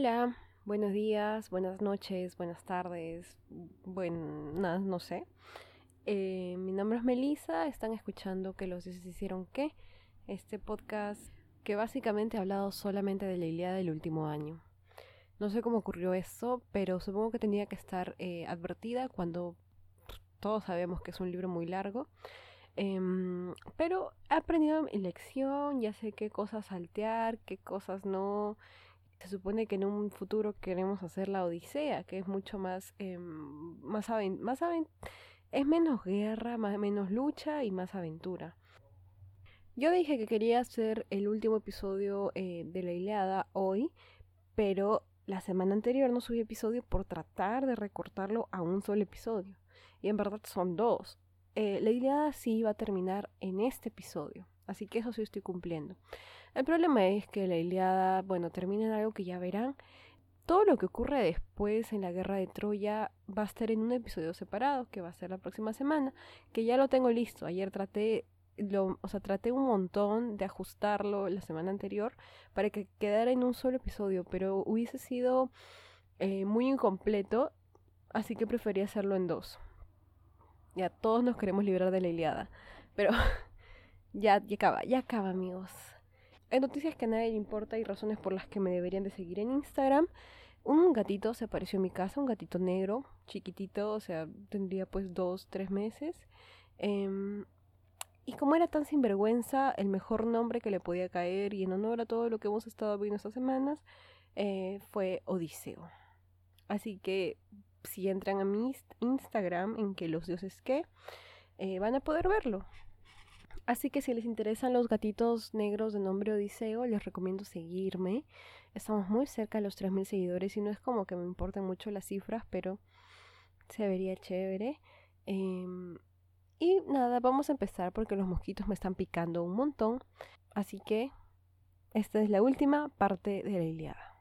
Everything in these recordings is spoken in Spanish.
Hola, buenos días, buenas noches, buenas tardes, buenas, no sé. Eh, mi nombre es Melissa, están escuchando que los dioses hicieron qué, este podcast que básicamente ha hablado solamente de la Ilíada del último año. No sé cómo ocurrió eso, pero supongo que tenía que estar eh, advertida cuando todos sabemos que es un libro muy largo. Em, pero he aprendido mi lección, ya sé qué cosas saltear, qué cosas no se supone que en un futuro queremos hacer la Odisea, que es mucho más, eh, más, más es menos guerra, más, menos lucha y más aventura. Yo dije que quería hacer el último episodio eh, de la Ileada hoy, pero la semana anterior no subí episodio por tratar de recortarlo a un solo episodio. Y en verdad son dos. Eh, la Ileada sí iba a terminar en este episodio, así que eso sí estoy cumpliendo. El problema es que la Iliada, bueno, termina en algo que ya verán. Todo lo que ocurre después en la guerra de Troya va a estar en un episodio separado, que va a ser la próxima semana, que ya lo tengo listo. Ayer traté, lo, o sea, traté un montón de ajustarlo la semana anterior para que quedara en un solo episodio, pero hubiese sido eh, muy incompleto, así que preferí hacerlo en dos. Ya todos nos queremos librar de la Iliada, pero ya, ya acaba, ya acaba amigos. Hay noticias que a nadie le importa y razones por las que me deberían de seguir en Instagram. Un gatito se apareció en mi casa, un gatito negro, chiquitito, o sea, tendría pues dos, tres meses. Em, y como era tan sinvergüenza, el mejor nombre que le podía caer y en honor a todo lo que hemos estado viendo estas semanas, eh, fue Odiseo. Así que si entran a mi Instagram, en que los dioses que, eh, van a poder verlo. Así que si les interesan los gatitos negros de nombre Odiseo, les recomiendo seguirme. Estamos muy cerca de los 3.000 seguidores y no es como que me importen mucho las cifras, pero se vería chévere. Em, y nada, vamos a empezar porque los mosquitos me están picando un montón. Así que esta es la última parte de la Iliada.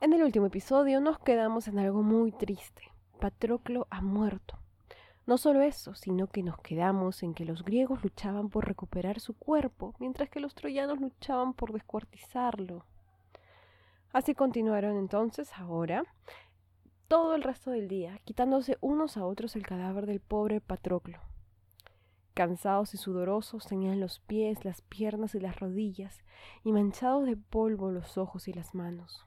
En el último episodio nos quedamos en algo muy triste. Patroclo ha muerto. No solo eso, sino que nos quedamos en que los griegos luchaban por recuperar su cuerpo, mientras que los troyanos luchaban por descuartizarlo. Así continuaron entonces ahora todo el resto del día, quitándose unos a otros el cadáver del pobre Patroclo. Cansados y sudorosos tenían los pies, las piernas y las rodillas, y manchados de polvo los ojos y las manos.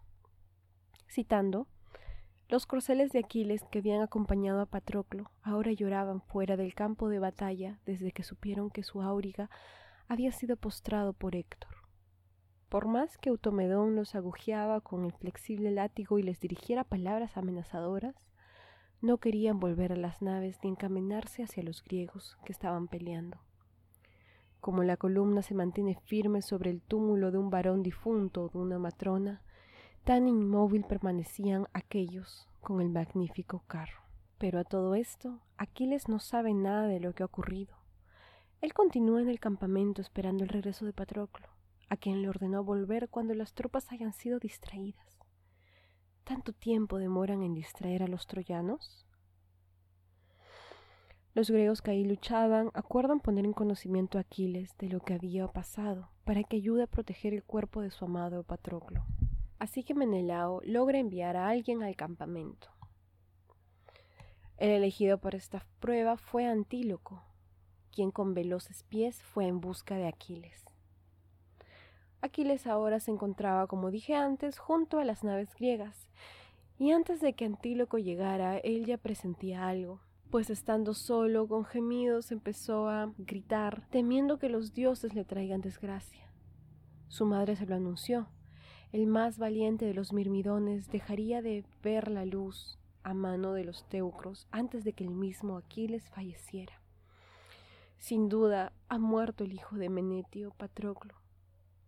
Citando, los corceles de Aquiles que habían acompañado a Patroclo ahora lloraban fuera del campo de batalla desde que supieron que su auriga había sido postrado por Héctor. Por más que Automedón los agujeaba con el flexible látigo y les dirigiera palabras amenazadoras, no querían volver a las naves ni encaminarse hacia los griegos que estaban peleando. Como la columna se mantiene firme sobre el túmulo de un varón difunto o de una matrona, Tan inmóvil permanecían aquellos con el magnífico carro. Pero a todo esto, Aquiles no sabe nada de lo que ha ocurrido. Él continúa en el campamento esperando el regreso de Patroclo, a quien le ordenó volver cuando las tropas hayan sido distraídas. ¿Tanto tiempo demoran en distraer a los troyanos? Los griegos que ahí luchaban acuerdan poner en conocimiento a Aquiles de lo que había pasado, para que ayude a proteger el cuerpo de su amado Patroclo. Así que Menelao logra enviar a alguien al campamento. El elegido para esta prueba fue Antíloco, quien con veloces pies fue en busca de Aquiles. Aquiles ahora se encontraba, como dije antes, junto a las naves griegas, y antes de que Antíloco llegara, él ya presentía algo, pues estando solo, con gemidos, empezó a gritar, temiendo que los dioses le traigan desgracia. Su madre se lo anunció, el más valiente de los mirmidones dejaría de ver la luz a mano de los teucros antes de que el mismo Aquiles falleciera. Sin duda ha muerto el hijo de Menetio, Patroclo.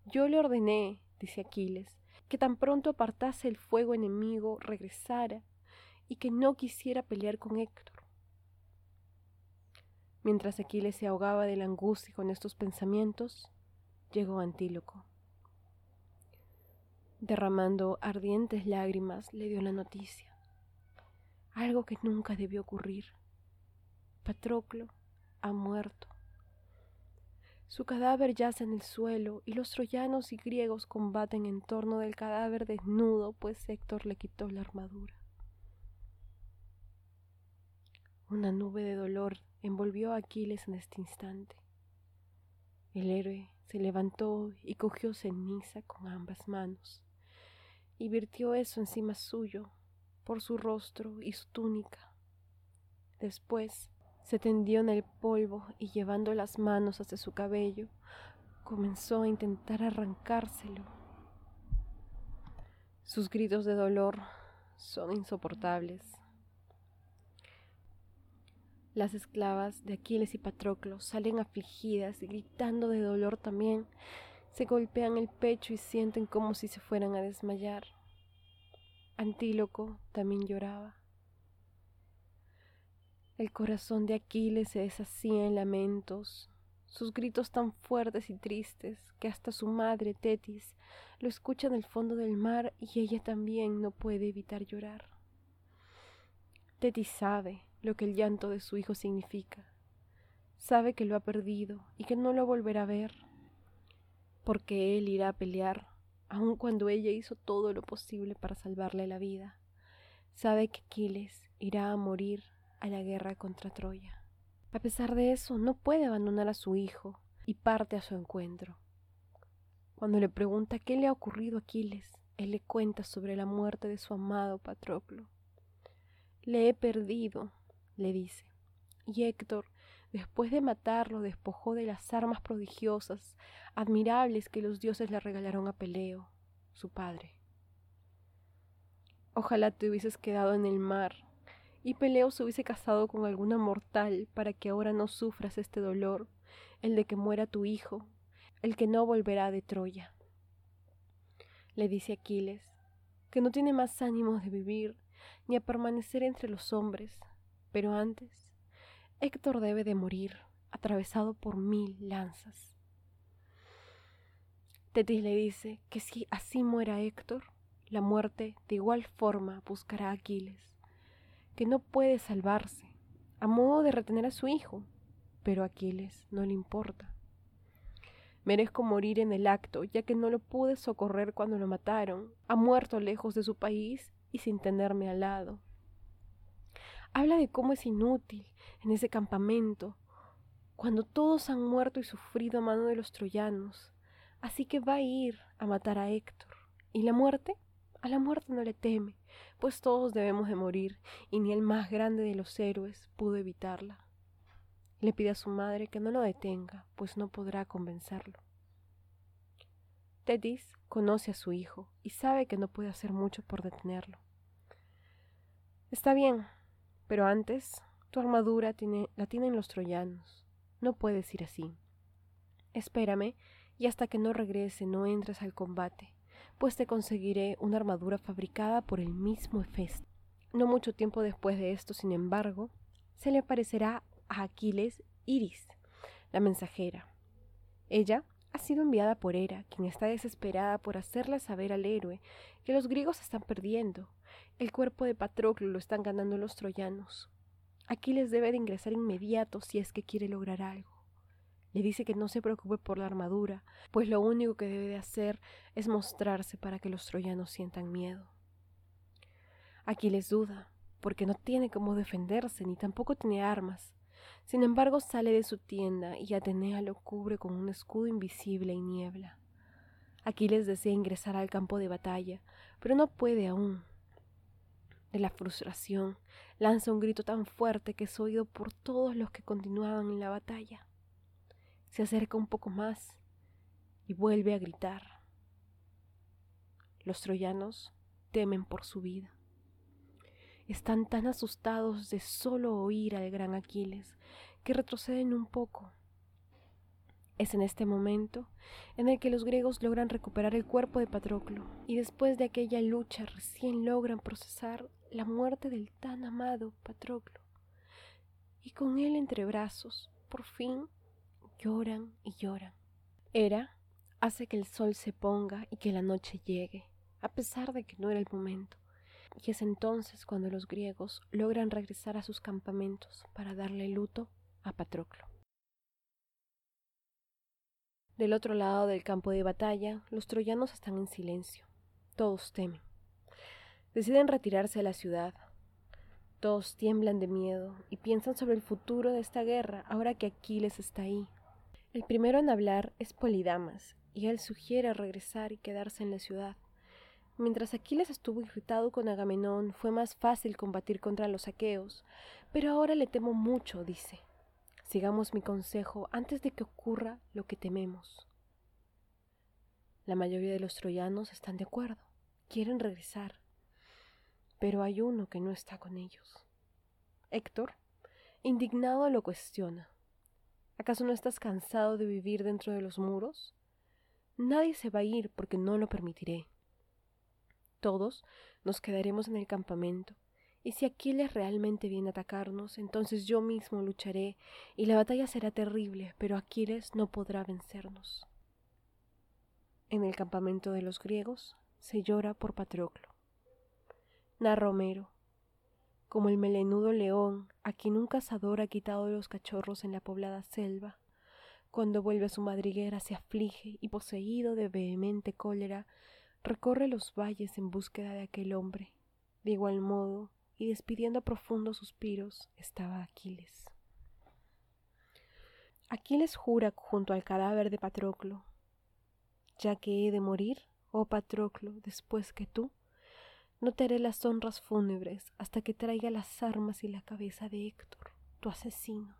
Yo le ordené, dice Aquiles, que tan pronto apartase el fuego enemigo regresara y que no quisiera pelear con Héctor. Mientras Aquiles se ahogaba de la angustia con estos pensamientos, llegó Antíloco derramando ardientes lágrimas, le dio la noticia. Algo que nunca debió ocurrir. Patroclo ha muerto. Su cadáver yace en el suelo y los troyanos y griegos combaten en torno del cadáver desnudo, pues Héctor le quitó la armadura. Una nube de dolor envolvió a Aquiles en este instante. El héroe se levantó y cogió ceniza con ambas manos y virtió eso encima suyo por su rostro y su túnica. Después se tendió en el polvo y llevando las manos hacia su cabello, comenzó a intentar arrancárselo. Sus gritos de dolor son insoportables. Las esclavas de Aquiles y Patroclo salen afligidas y gritando de dolor también. Se golpean el pecho y sienten como si se fueran a desmayar. Antíloco también lloraba. El corazón de Aquiles se deshacía en lamentos, sus gritos tan fuertes y tristes que hasta su madre Tetis lo escucha en el fondo del mar y ella también no puede evitar llorar. Tetis sabe lo que el llanto de su hijo significa. Sabe que lo ha perdido y que no lo volverá a ver, porque él irá a pelear, aun cuando ella hizo todo lo posible para salvarle la vida. Sabe que Aquiles irá a morir a la guerra contra Troya. A pesar de eso, no puede abandonar a su hijo y parte a su encuentro. Cuando le pregunta qué le ha ocurrido a Aquiles, él le cuenta sobre la muerte de su amado Patroclo. Le he perdido, le dice. Y Héctor, después de matarlo, despojó de las armas prodigiosas, admirables que los dioses le regalaron a Peleo, su padre. Ojalá te hubieses quedado en el mar, y Peleo se hubiese casado con alguna mortal para que ahora no sufras este dolor, el de que muera tu hijo, el que no volverá de Troya. Le dice Aquiles, que no tiene más ánimos de vivir ni a permanecer entre los hombres, pero antes, Héctor debe de morir, atravesado por mil lanzas. Tetis le dice que si así muera Héctor, la muerte de igual forma buscará a Aquiles, que no puede salvarse, a modo de retener a su hijo, pero a Aquiles no le importa. Merezco morir en el acto, ya que no lo pude socorrer cuando lo mataron. Ha muerto lejos de su país y sin tenerme al lado. Habla de cómo es inútil en ese campamento, cuando todos han muerto y sufrido a mano de los troyanos. Así que va a ir a matar a Héctor. ¿Y la muerte? A la muerte no le teme, pues todos debemos de morir, y ni el más grande de los héroes pudo evitarla. Le pide a su madre que no lo detenga, pues no podrá convencerlo. Tetis conoce a su hijo y sabe que no puede hacer mucho por detenerlo. Está bien, pero antes, tu armadura tiene, la tienen los troyanos. No puedes ir así. Espérame, y hasta que no regrese no entres al combate, pues te conseguiré una armadura fabricada por el mismo Hefesto. No mucho tiempo después de esto, sin embargo, se le aparecerá a Aquiles Iris, la mensajera. Ella ha sido enviada por Hera, quien está desesperada por hacerle saber al héroe que los griegos están perdiendo el cuerpo de Patroclo lo están ganando los troyanos. Aquiles debe de ingresar inmediato si es que quiere lograr algo. Le dice que no se preocupe por la armadura, pues lo único que debe de hacer es mostrarse para que los troyanos sientan miedo. Aquiles duda, porque no tiene cómo defenderse ni tampoco tiene armas. Sin embargo, sale de su tienda y Atenea lo cubre con un escudo invisible y niebla. Aquiles desea ingresar al campo de batalla, pero no puede aún de la frustración, lanza un grito tan fuerte que es oído por todos los que continuaban en la batalla. Se acerca un poco más y vuelve a gritar. Los troyanos temen por su vida. Están tan asustados de solo oír al gran Aquiles que retroceden un poco es en este momento en el que los griegos logran recuperar el cuerpo de Patroclo y después de aquella lucha recién logran procesar la muerte del tan amado Patroclo. Y con él entre brazos, por fin lloran y lloran. Hera hace que el sol se ponga y que la noche llegue, a pesar de que no era el momento. Y es entonces cuando los griegos logran regresar a sus campamentos para darle luto a Patroclo. Del otro lado del campo de batalla, los troyanos están en silencio. Todos temen. Deciden retirarse a la ciudad. Todos tiemblan de miedo y piensan sobre el futuro de esta guerra ahora que Aquiles está ahí. El primero en hablar es Polidamas, y él sugiere regresar y quedarse en la ciudad. Mientras Aquiles estuvo irritado con Agamenón, fue más fácil combatir contra los aqueos, pero ahora le temo mucho, dice. Sigamos mi consejo antes de que ocurra lo que tememos. La mayoría de los troyanos están de acuerdo, quieren regresar, pero hay uno que no está con ellos. Héctor, indignado, lo cuestiona. ¿Acaso no estás cansado de vivir dentro de los muros? Nadie se va a ir porque no lo permitiré. Todos nos quedaremos en el campamento, y si Aquiles realmente viene a atacarnos, entonces yo mismo lucharé, y la batalla será terrible, pero Aquiles no podrá vencernos. En el campamento de los griegos se llora por Patroclo. Narra Homero, como el melenudo león a quien un cazador ha quitado los cachorros en la poblada selva, cuando vuelve a su madriguera se aflige y poseído de vehemente cólera recorre los valles en búsqueda de aquel hombre. De igual modo, y despidiendo profundos suspiros, estaba Aquiles. Aquiles jura junto al cadáver de Patroclo, ya que he de morir, oh Patroclo, después que tú, no te haré las honras fúnebres hasta que traiga las armas y la cabeza de Héctor, tu asesino.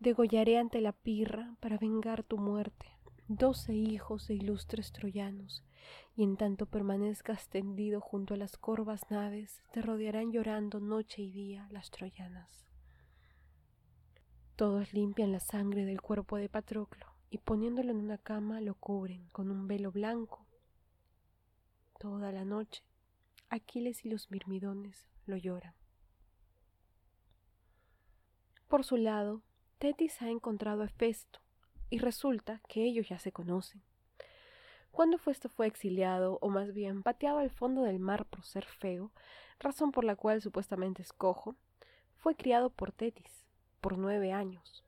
Degollaré ante la pirra para vengar tu muerte doce hijos de ilustres troyanos, y en tanto permanezcas tendido junto a las corvas naves, te rodearán llorando noche y día las troyanas. Todos limpian la sangre del cuerpo de Patroclo y poniéndolo en una cama lo cubren con un velo blanco. Toda la noche, Aquiles y los mirmidones lo lloran. Por su lado, Tetis ha encontrado a Hefesto, y resulta que ellos ya se conocen. Cuando Festo fue exiliado, o más bien pateado al fondo del mar por ser feo, razón por la cual supuestamente es cojo, fue criado por Tetis, por nueve años.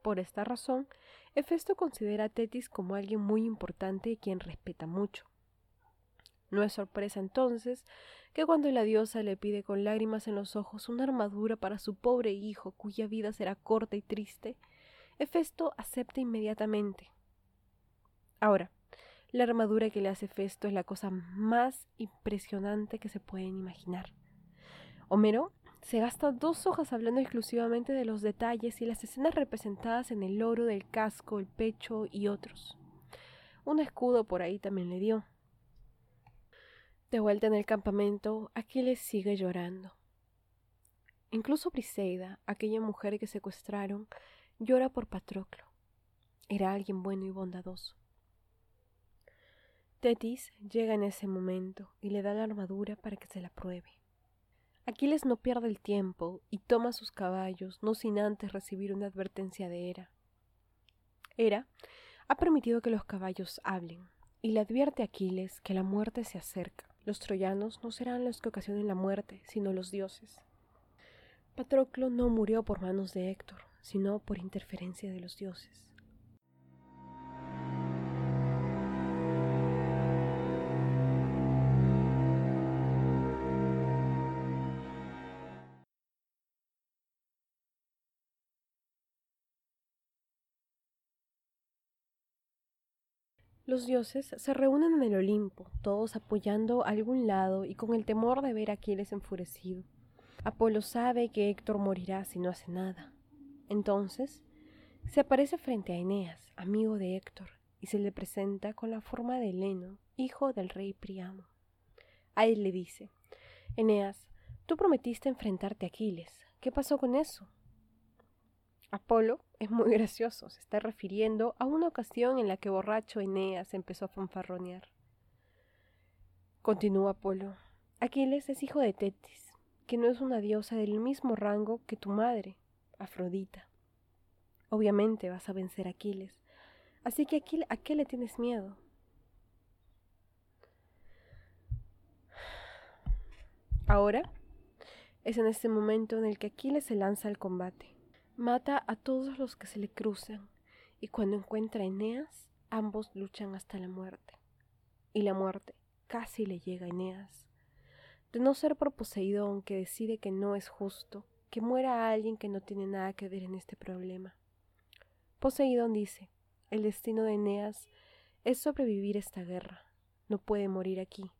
Por esta razón, Hefesto considera a Tetis como alguien muy importante y quien respeta mucho. No es sorpresa entonces que cuando la diosa le pide con lágrimas en los ojos una armadura para su pobre hijo cuya vida será corta y triste, Hefesto acepta inmediatamente. Ahora, la armadura que le hace Festo es la cosa más impresionante que se pueden imaginar. Homero se gasta dos hojas hablando exclusivamente de los detalles y las escenas representadas en el oro del casco, el pecho y otros. Un escudo por ahí también le dio. De vuelta en el campamento, Aquiles sigue llorando. Incluso Briseida, aquella mujer que secuestraron, llora por Patroclo. Era alguien bueno y bondadoso. Tetis llega en ese momento y le da la armadura para que se la pruebe. Aquiles no pierde el tiempo y toma sus caballos, no sin antes recibir una advertencia de Hera. Hera ha permitido que los caballos hablen y le advierte a Aquiles que la muerte se acerca. Los troyanos no serán los que ocasionen la muerte, sino los dioses. Patroclo no murió por manos de Héctor, sino por interferencia de los dioses. Los dioses se reúnen en el Olimpo, todos apoyando a algún lado y con el temor de ver a Aquiles enfurecido. Apolo sabe que Héctor morirá si no hace nada. Entonces, se aparece frente a Eneas, amigo de Héctor, y se le presenta con la forma de Heleno, hijo del rey Priamo. A él le dice, Eneas, tú prometiste enfrentarte a Aquiles. ¿Qué pasó con eso? Apolo es muy gracioso, se está refiriendo a una ocasión en la que borracho Eneas empezó a fanfarronear. Continúa Apolo. Aquiles es hijo de Tetis, que no es una diosa del mismo rango que tu madre, Afrodita. Obviamente vas a vencer a Aquiles, así que ¿a qué le tienes miedo? Ahora es en este momento en el que Aquiles se lanza al combate. Mata a todos los que se le cruzan y cuando encuentra a Eneas, ambos luchan hasta la muerte. Y la muerte casi le llega a Eneas. De no ser por Poseidón que decide que no es justo que muera alguien que no tiene nada que ver en este problema. Poseidón dice, el destino de Eneas es sobrevivir esta guerra, no puede morir aquí.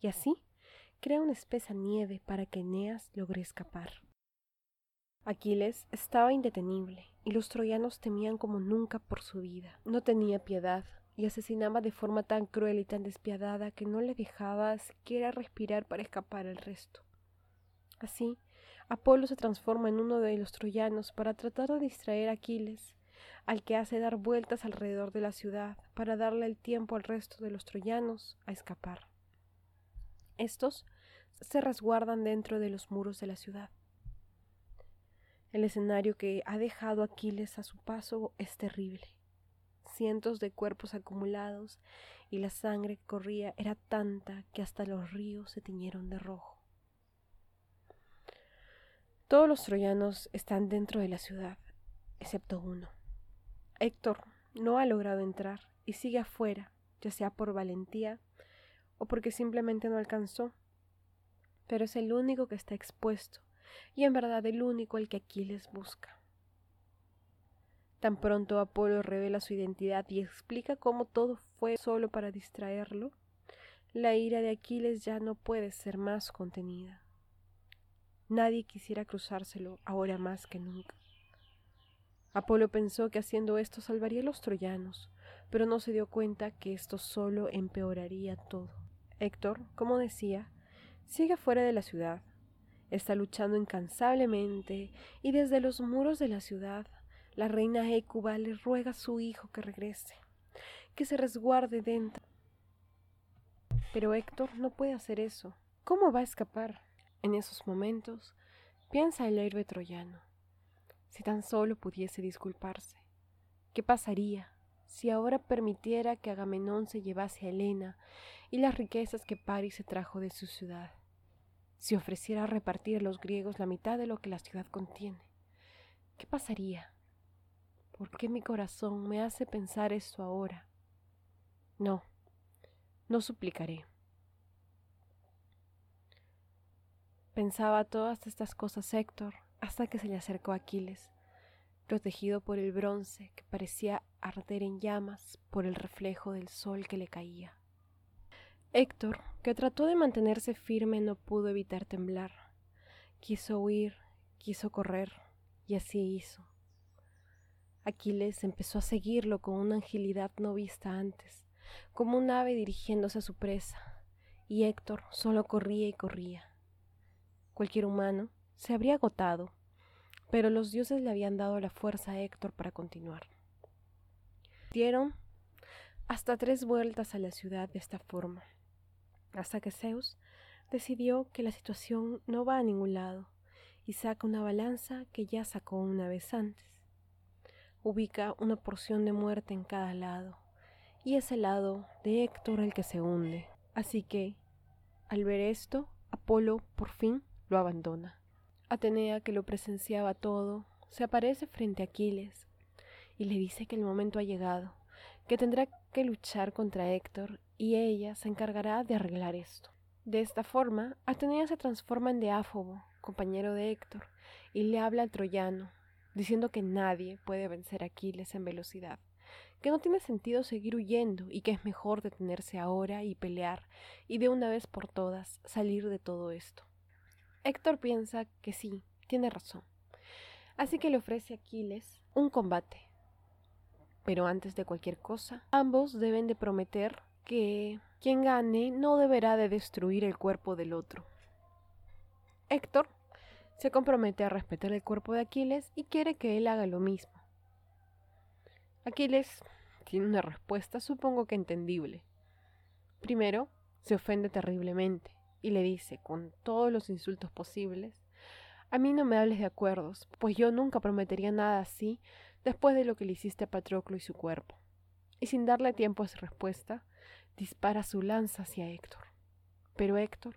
Y así crea una espesa nieve para que Eneas logre escapar. Aquiles estaba indetenible y los troyanos temían como nunca por su vida. No tenía piedad y asesinaba de forma tan cruel y tan despiadada que no le dejaba siquiera respirar para escapar al resto. Así, Apolo se transforma en uno de los troyanos para tratar de distraer a Aquiles, al que hace dar vueltas alrededor de la ciudad para darle el tiempo al resto de los troyanos a escapar. Estos se resguardan dentro de los muros de la ciudad. El escenario que ha dejado Aquiles a su paso es terrible. Cientos de cuerpos acumulados y la sangre que corría era tanta que hasta los ríos se tiñeron de rojo. Todos los troyanos están dentro de la ciudad, excepto uno. Héctor no ha logrado entrar y sigue afuera, ya sea por valentía o porque simplemente no alcanzó, pero es el único que está expuesto y en verdad el único al que Aquiles busca. Tan pronto Apolo revela su identidad y explica cómo todo fue solo para distraerlo, la ira de Aquiles ya no puede ser más contenida. Nadie quisiera cruzárselo ahora más que nunca. Apolo pensó que haciendo esto salvaría a los troyanos, pero no se dio cuenta que esto solo empeoraría todo. Héctor, como decía, sigue fuera de la ciudad, Está luchando incansablemente y desde los muros de la ciudad la reina Écuba le ruega a su hijo que regrese, que se resguarde dentro. Pero Héctor no puede hacer eso. ¿Cómo va a escapar? En esos momentos piensa el héroe troyano. Si tan solo pudiese disculparse, ¿qué pasaría si ahora permitiera que Agamenón se llevase a Helena y las riquezas que Paris se trajo de su ciudad? Si ofreciera repartir a los griegos la mitad de lo que la ciudad contiene? ¿Qué pasaría? ¿Por qué mi corazón me hace pensar esto ahora? No, no suplicaré. Pensaba todas estas cosas Héctor hasta que se le acercó Aquiles, protegido por el bronce que parecía arder en llamas por el reflejo del sol que le caía. Héctor, que trató de mantenerse firme, no pudo evitar temblar. Quiso huir, quiso correr, y así hizo. Aquiles empezó a seguirlo con una agilidad no vista antes, como un ave dirigiéndose a su presa, y Héctor solo corría y corría. Cualquier humano se habría agotado, pero los dioses le habían dado la fuerza a Héctor para continuar. Dieron hasta tres vueltas a la ciudad de esta forma hasta que Zeus decidió que la situación no va a ningún lado y saca una balanza que ya sacó una vez antes. Ubica una porción de muerte en cada lado y es el lado de Héctor el que se hunde. Así que, al ver esto, Apolo por fin lo abandona. Atenea, que lo presenciaba todo, se aparece frente a Aquiles y le dice que el momento ha llegado, que tendrá que luchar contra Héctor y ella se encargará de arreglar esto. De esta forma, Atenea se transforma en Deáfobo, compañero de Héctor, y le habla al troyano, diciendo que nadie puede vencer a Aquiles en velocidad, que no tiene sentido seguir huyendo y que es mejor detenerse ahora y pelear y de una vez por todas salir de todo esto. Héctor piensa que sí, tiene razón. Así que le ofrece a Aquiles un combate. Pero antes de cualquier cosa, ambos deben de prometer que quien gane no deberá de destruir el cuerpo del otro. Héctor se compromete a respetar el cuerpo de Aquiles y quiere que él haga lo mismo. Aquiles tiene una respuesta supongo que entendible. Primero, se ofende terriblemente y le dice, con todos los insultos posibles, a mí no me hables de acuerdos, pues yo nunca prometería nada así después de lo que le hiciste a Patroclo y su cuerpo. Y sin darle tiempo a su respuesta, dispara su lanza hacia Héctor. Pero Héctor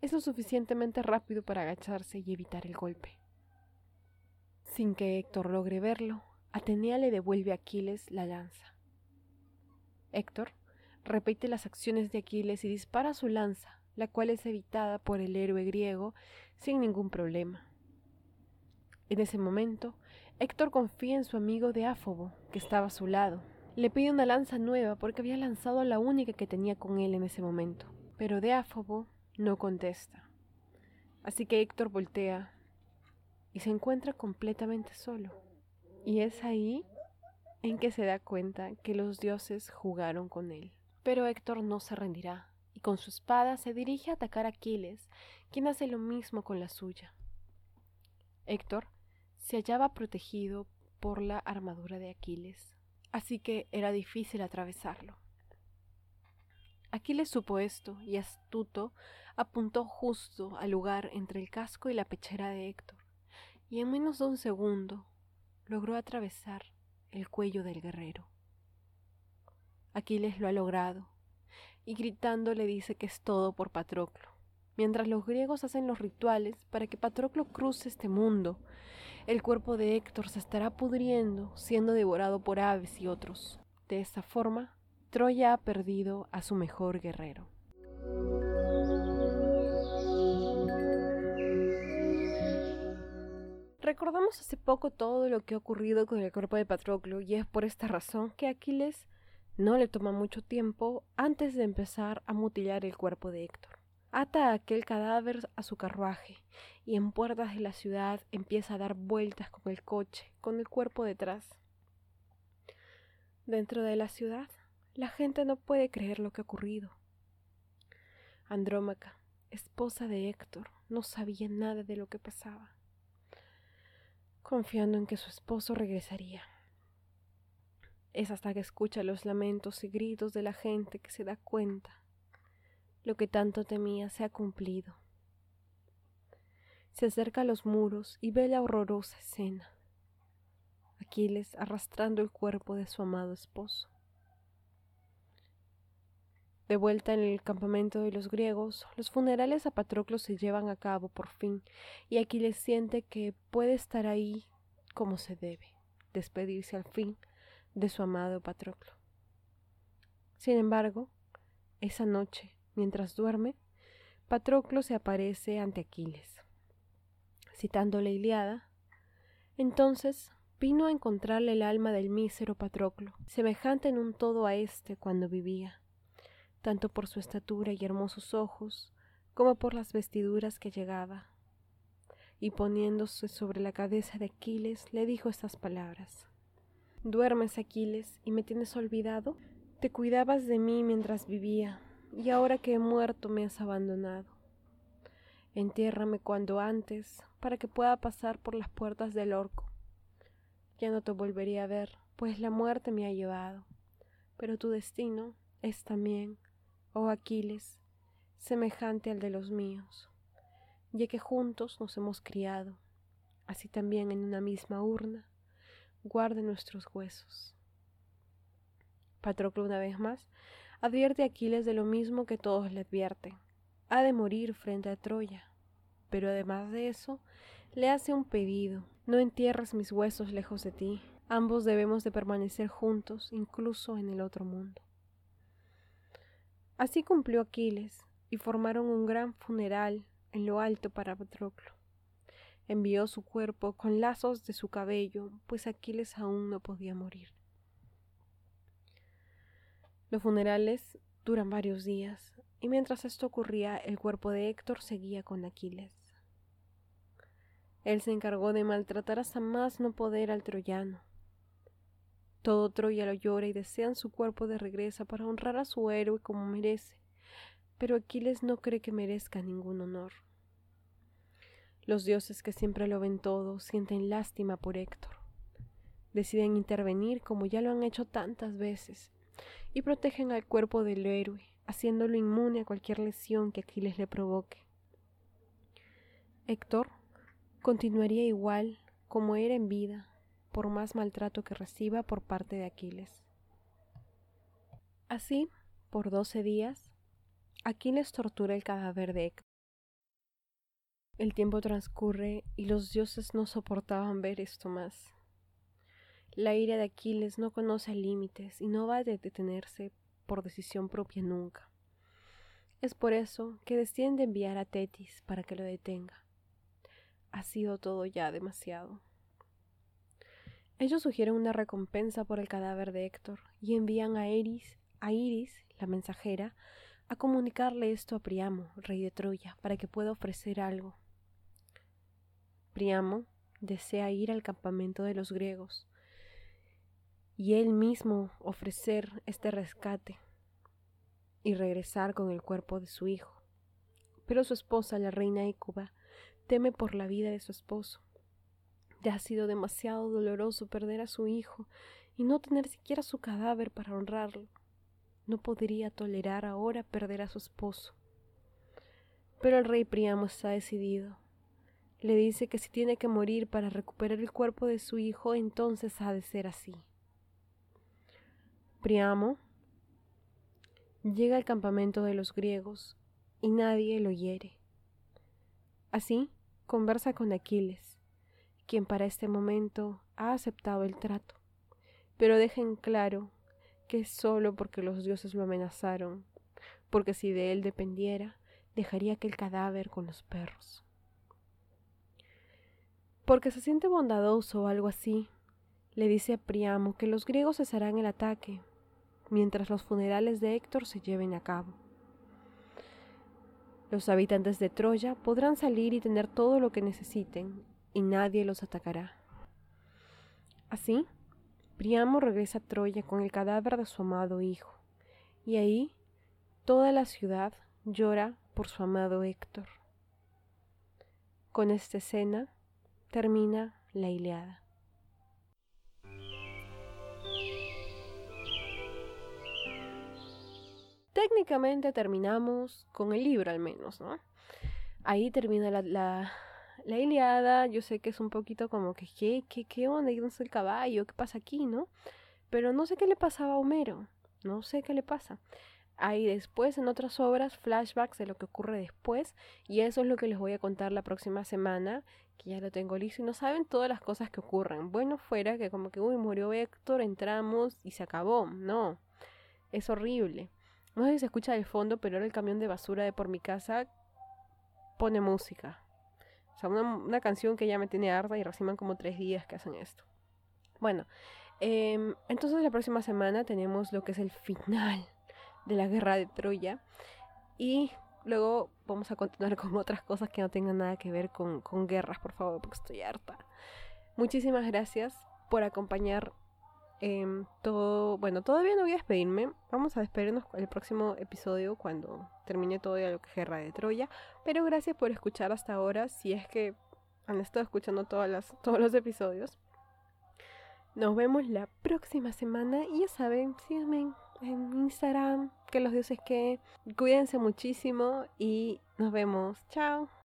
es lo suficientemente rápido para agacharse y evitar el golpe. Sin que Héctor logre verlo, Atenea le devuelve a Aquiles la lanza. Héctor repite las acciones de Aquiles y dispara su lanza, la cual es evitada por el héroe griego sin ningún problema. En ese momento, Héctor confía en su amigo Deáfobo, que estaba a su lado. Le pide una lanza nueva porque había lanzado la única que tenía con él en ese momento. Pero Deáfobo no contesta. Así que Héctor voltea y se encuentra completamente solo. Y es ahí en que se da cuenta que los dioses jugaron con él. Pero Héctor no se rendirá, y con su espada se dirige a atacar a Aquiles, quien hace lo mismo con la suya. Héctor se hallaba protegido por la armadura de Aquiles, así que era difícil atravesarlo. Aquiles supo esto y astuto apuntó justo al lugar entre el casco y la pechera de Héctor, y en menos de un segundo logró atravesar el cuello del guerrero. Aquiles lo ha logrado, y gritando le dice que es todo por Patroclo, mientras los griegos hacen los rituales para que Patroclo cruce este mundo. El cuerpo de Héctor se estará pudriendo, siendo devorado por aves y otros. De esta forma, Troya ha perdido a su mejor guerrero. Recordamos hace poco todo lo que ha ocurrido con el cuerpo de Patroclo y es por esta razón que Aquiles no le toma mucho tiempo antes de empezar a mutilar el cuerpo de Héctor. Ata aquel cadáver a su carruaje y en puertas de la ciudad empieza a dar vueltas con el coche, con el cuerpo detrás. Dentro de la ciudad, la gente no puede creer lo que ha ocurrido. Andrómaca, esposa de Héctor, no sabía nada de lo que pasaba, confiando en que su esposo regresaría. Es hasta que escucha los lamentos y gritos de la gente que se da cuenta. Lo que tanto temía se ha cumplido. Se acerca a los muros y ve la horrorosa escena. Aquiles arrastrando el cuerpo de su amado esposo. De vuelta en el campamento de los griegos, los funerales a Patroclo se llevan a cabo por fin, y Aquiles siente que puede estar ahí como se debe, despedirse al fin de su amado Patroclo. Sin embargo, esa noche, mientras duerme, Patroclo se aparece ante Aquiles. Citando la Iliada, entonces vino a encontrarle el alma del mísero Patroclo, semejante en un todo a éste cuando vivía, tanto por su estatura y hermosos ojos, como por las vestiduras que llegaba. Y poniéndose sobre la cabeza de Aquiles, le dijo estas palabras. Duermes, Aquiles, y me tienes olvidado. Te cuidabas de mí mientras vivía, y ahora que he muerto me has abandonado. Entiérrame cuando antes, para que pueda pasar por las puertas del orco. Ya no te volvería a ver, pues la muerte me ha llevado. Pero tu destino es también, oh Aquiles, semejante al de los míos, ya que juntos nos hemos criado, así también en una misma urna guarde nuestros huesos. Patroclo una vez más advierte a Aquiles de lo mismo que todos le advierten. Ha de morir frente a Troya. Pero además de eso, le hace un pedido. No entierres mis huesos lejos de ti. Ambos debemos de permanecer juntos, incluso en el otro mundo. Así cumplió Aquiles, y formaron un gran funeral en lo alto para Patroclo envió su cuerpo con lazos de su cabello, pues Aquiles aún no podía morir. Los funerales duran varios días, y mientras esto ocurría, el cuerpo de Héctor seguía con Aquiles. Él se encargó de maltratar hasta más no poder al troyano. Todo Troya lo llora y desean su cuerpo de regresa para honrar a su héroe como merece, pero Aquiles no cree que merezca ningún honor. Los dioses que siempre lo ven todo sienten lástima por Héctor. Deciden intervenir como ya lo han hecho tantas veces y protegen al cuerpo del héroe, haciéndolo inmune a cualquier lesión que Aquiles le provoque. Héctor continuaría igual como era en vida, por más maltrato que reciba por parte de Aquiles. Así, por doce días, Aquiles tortura el cadáver de Héctor. El tiempo transcurre y los dioses no soportaban ver esto más. La ira de Aquiles no conoce límites y no va a detenerse por decisión propia nunca. Es por eso que deciden enviar a Tetis para que lo detenga. Ha sido todo ya demasiado. Ellos sugieren una recompensa por el cadáver de Héctor y envían a Iris, a Iris, la mensajera, a comunicarle esto a Priamo, rey de Troya, para que pueda ofrecer algo. Priamo desea ir al campamento de los griegos y él mismo ofrecer este rescate y regresar con el cuerpo de su hijo. Pero su esposa, la reina Écuba, teme por la vida de su esposo. Ya ha sido demasiado doloroso perder a su hijo y no tener siquiera su cadáver para honrarlo. No podría tolerar ahora perder a su esposo. Pero el rey Priamo está decidido. Le dice que si tiene que morir para recuperar el cuerpo de su hijo, entonces ha de ser así. Priamo llega al campamento de los griegos y nadie lo hiere. Así conversa con Aquiles, quien para este momento ha aceptado el trato, pero deja en claro que es solo porque los dioses lo amenazaron, porque si de él dependiera, dejaría aquel cadáver con los perros. Porque se siente bondadoso o algo así, le dice a Priamo que los griegos cesarán el ataque mientras los funerales de Héctor se lleven a cabo. Los habitantes de Troya podrán salir y tener todo lo que necesiten, y nadie los atacará. Así, Priamo regresa a Troya con el cadáver de su amado hijo, y ahí toda la ciudad llora por su amado Héctor. Con esta escena termina la Ileada. Técnicamente terminamos con el libro al menos, ¿no? Ahí termina la, la, Iliada, yo sé que es un poquito como que, ¿qué, qué, qué onda? ¿Dónde está el caballo? ¿Qué pasa aquí, no? Pero no sé qué le pasaba a Homero, no sé qué le pasa. Hay después en otras obras flashbacks de lo que ocurre después y eso es lo que les voy a contar la próxima semana, que ya lo tengo listo y no saben todas las cosas que ocurren. Bueno, fuera que como que, uy, murió Héctor, entramos y se acabó. No, es horrible. No sé si se escucha de fondo, pero ahora el camión de basura de por mi casa pone música. O sea, una, canción que ya me tiene harta y reciban como tres días que hacen esto. Bueno, em, entonces la próxima semana tenemos lo que es el final de la guerra de Troya. Y luego vamos a continuar con otras cosas que no tengan nada que ver con, con guerras, por favor, porque estoy harta. Muchísimas gracias por acompañar Em, todo, bueno, todavía no voy a despedirme. Vamos a despedirnos el próximo episodio cuando termine todo lo que Guerra de Troya. Pero gracias por escuchar hasta ahora. Si es que han estado escuchando todas las, todos los episodios. Nos vemos la próxima semana. Y ya saben, síganme en Instagram. Que los dioses que. Cuídense muchísimo. Y nos vemos. Chao.